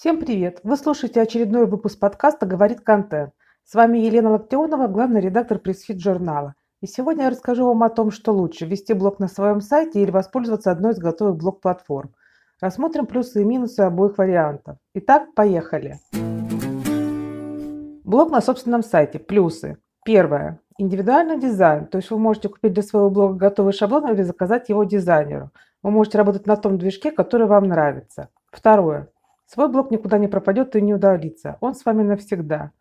Всем привет! Вы слушаете очередной выпуск подкаста «Говорит контент». С вами Елена Локтионова, главный редактор Pressfeed журнала. И сегодня я расскажу вам о том, что лучше – вести блог на своем сайте или воспользоваться одной из готовых блог-платформ. Рассмотрим плюсы и минусы обоих вариантов. Итак, поехали. Блог на собственном сайте. Плюсы. Первое. Индивидуальный дизайн. То есть вы можете купить для своего блога готовый шаблон или заказать его дизайнеру. Вы можете работать на том движке, который вам нравится. Второе. Свой блог никуда не пропадет и не удалится. Он с вами навсегда.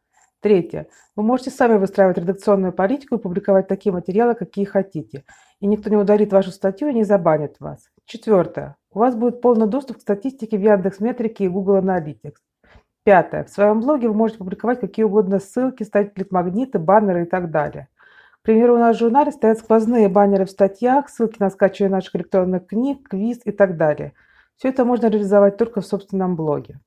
Третье. Вы можете сами выстраивать редакционную политику и публиковать такие материалы, какие хотите. И никто не ударит вашу статью и не забанит вас. Четвертое. У вас будет полный доступ к статистике в Яндекс.Метрике и Google Analytics. Пятое. В своем блоге вы можете публиковать какие угодно ссылки, ставить клик-магниты, баннеры и так далее. К примеру, у нас в журнале стоят сквозные баннеры в статьях, ссылки на скачивание наших электронных книг, квиз и так далее – все это можно реализовать только в собственном блоге.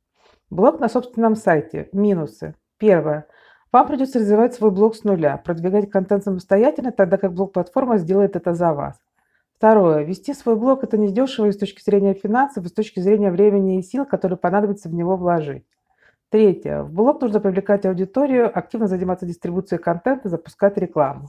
Блог на собственном сайте. Минусы. Первое. Вам придется развивать свой блог с нуля, продвигать контент самостоятельно, тогда как блог-платформа сделает это за вас. Второе. Вести свой блог – это не дешево и с точки зрения финансов, и с точки зрения времени и сил, которые понадобится в него вложить. Третье. В блог нужно привлекать аудиторию, активно заниматься дистрибуцией контента, запускать рекламу.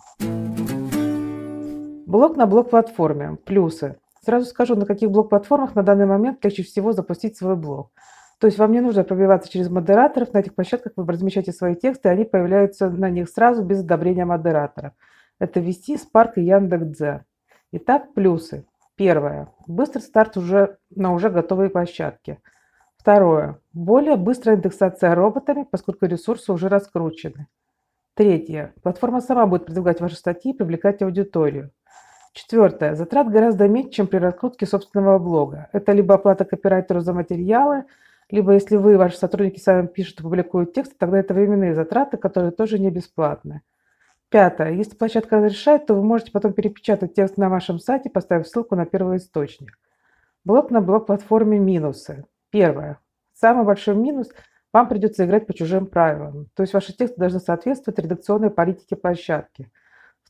Блог на блог-платформе. Плюсы. Сразу скажу, на каких блог-платформах на данный момент легче всего запустить свой блог. То есть вам не нужно пробиваться через модераторов. На этих площадках вы размещаете свои тексты, и они появляются на них сразу без одобрения модератора. Это вести Spark и Яндекс.Дзен. Итак, плюсы. Первое. Быстрый старт уже на уже готовой площадке. Второе. Более быстрая индексация роботами, поскольку ресурсы уже раскручены. Третье. Платформа сама будет продвигать ваши статьи и привлекать аудиторию. Четвертое. Затрат гораздо меньше, чем при раскрутке собственного блога. Это либо оплата копирайтеру за материалы, либо если вы, ваши сотрудники сами пишут и публикуют тексты, тогда это временные затраты, которые тоже не бесплатны. Пятое. Если площадка разрешает, то вы можете потом перепечатать текст на вашем сайте, поставив ссылку на первый источник. Блок на блок-платформе минусы. Первое. Самый большой минус – вам придется играть по чужим правилам. То есть ваши тексты должны соответствовать редакционной политике площадки –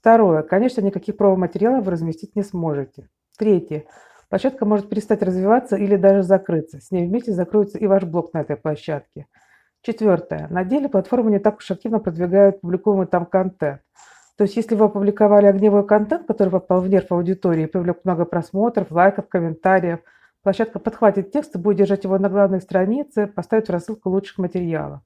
Второе. Конечно, никаких промо-материалов вы разместить не сможете. Третье. Площадка может перестать развиваться или даже закрыться. С ней вместе закроется и ваш блог на этой площадке. Четвертое. На деле платформа не так уж активно продвигает публикуемый там контент. То есть, если вы опубликовали огневой контент, который попал в нерв аудитории, привлек много просмотров, лайков, комментариев, площадка подхватит текст и будет держать его на главной странице, поставит в рассылку лучших материалов.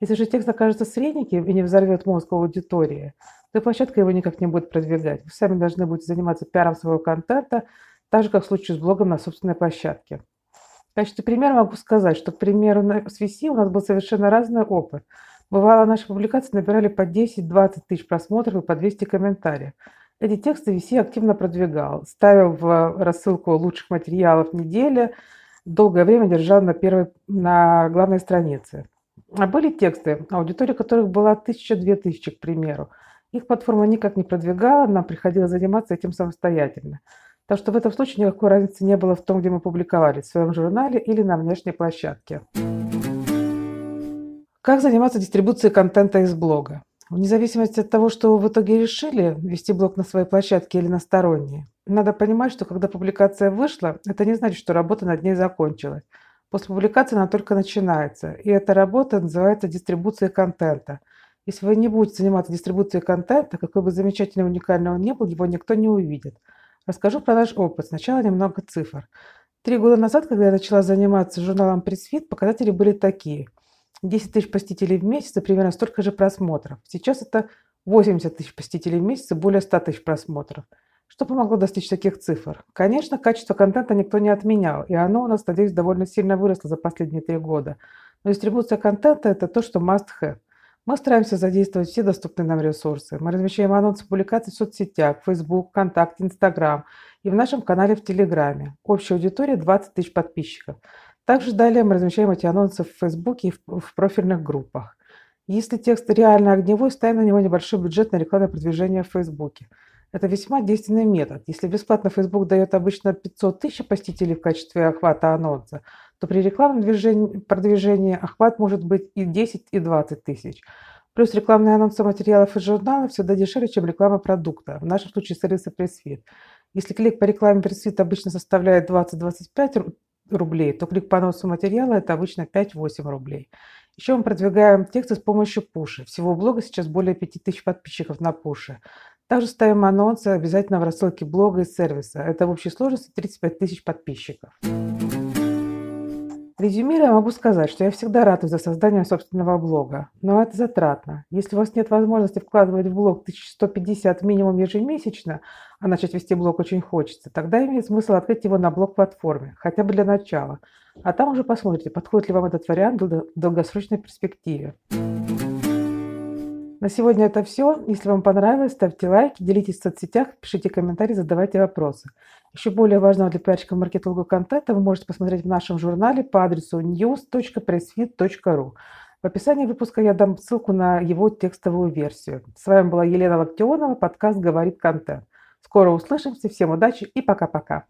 Если же текст окажется средненьким и не взорвет мозг аудитории, то площадка его никак не будет продвигать. Вы сами должны будете заниматься пиаром своего контента, так же, как в случае с блогом на собственной площадке. В качестве примера могу сказать, что, к примеру, с VC у нас был совершенно разный опыт. Бывало, наши публикации набирали по 10-20 тысяч просмотров и по 200 комментариев. Эти тексты VC активно продвигал, ставил в рассылку лучших материалов недели, долгое время держал на, первой, на главной странице. А были тексты, аудитория которых была тысяча-две тысячи, к примеру. Их платформа никак не продвигала, нам приходилось заниматься этим самостоятельно. Так что в этом случае никакой разницы не было в том, где мы публиковали, в своем журнале или на внешней площадке. Как заниматься дистрибуцией контента из блога? Вне зависимости от того, что вы в итоге решили, вести блог на своей площадке или на сторонней, надо понимать, что когда публикация вышла, это не значит, что работа над ней закончилась. После публикации она только начинается, и эта работа называется дистрибуцией контента. Если вы не будете заниматься дистрибуцией контента, какой бы замечательный и уникальный он ни был, его никто не увидит. Расскажу про наш опыт. Сначала немного цифр. Три года назад, когда я начала заниматься журналом Пресфит, показатели были такие. 10 тысяч посетителей в месяц и примерно столько же просмотров. Сейчас это 80 тысяч посетителей в месяц и более 100 тысяч просмотров. Что помогло достичь таких цифр? Конечно, качество контента никто не отменял, и оно у нас, надеюсь, довольно сильно выросло за последние три года. Но дистрибуция контента – это то, что must have. Мы стараемся задействовать все доступные нам ресурсы. Мы размещаем анонсы публикаций в соцсетях, Facebook, ВКонтакте, Instagram и в нашем канале в Телеграме. Общая аудитория 20 тысяч подписчиков. Также далее мы размещаем эти анонсы в Facebook и в профильных группах. Если текст реально огневой, ставим на него небольшой бюджет на рекламное продвижение в Facebook. Это весьма действенный метод. Если бесплатно Facebook дает обычно 500 тысяч посетителей в качестве охвата анонса, то при рекламном движении, продвижении охват может быть и 10, и 20 тысяч. Плюс рекламные анонсы материалов из журнала всегда дешевле, чем реклама продукта, в нашем случае сервиса пресс Если клик по рекламе пресс обычно составляет 20-25 рублей, то клик по анонсу материала – это обычно 5-8 рублей. Еще мы продвигаем тексты с помощью пуши. Всего у блога сейчас более 5000 подписчиков на пуше. Также ставим анонсы обязательно в рассылке блога и сервиса. Это в общей сложности 35 тысяч подписчиков. Резюмируя, могу сказать, что я всегда ратую за созданием собственного блога, но это затратно. Если у вас нет возможности вкладывать в блог 1150 минимум ежемесячно, а начать вести блог очень хочется, тогда имеет смысл открыть его на блог-платформе, хотя бы для начала. А там уже посмотрите, подходит ли вам этот вариант в долгосрочной перспективе. На сегодня это все. Если вам понравилось, ставьте лайки, делитесь в соцсетях, пишите комментарии, задавайте вопросы. Еще более важного для пиарщиков маркетинга контента вы можете посмотреть в нашем журнале по адресу news.pressfit.ru. В описании выпуска я дам ссылку на его текстовую версию. С вами была Елена Локтионова, подкаст «Говорит контент». Скоро услышимся, всем удачи и пока-пока.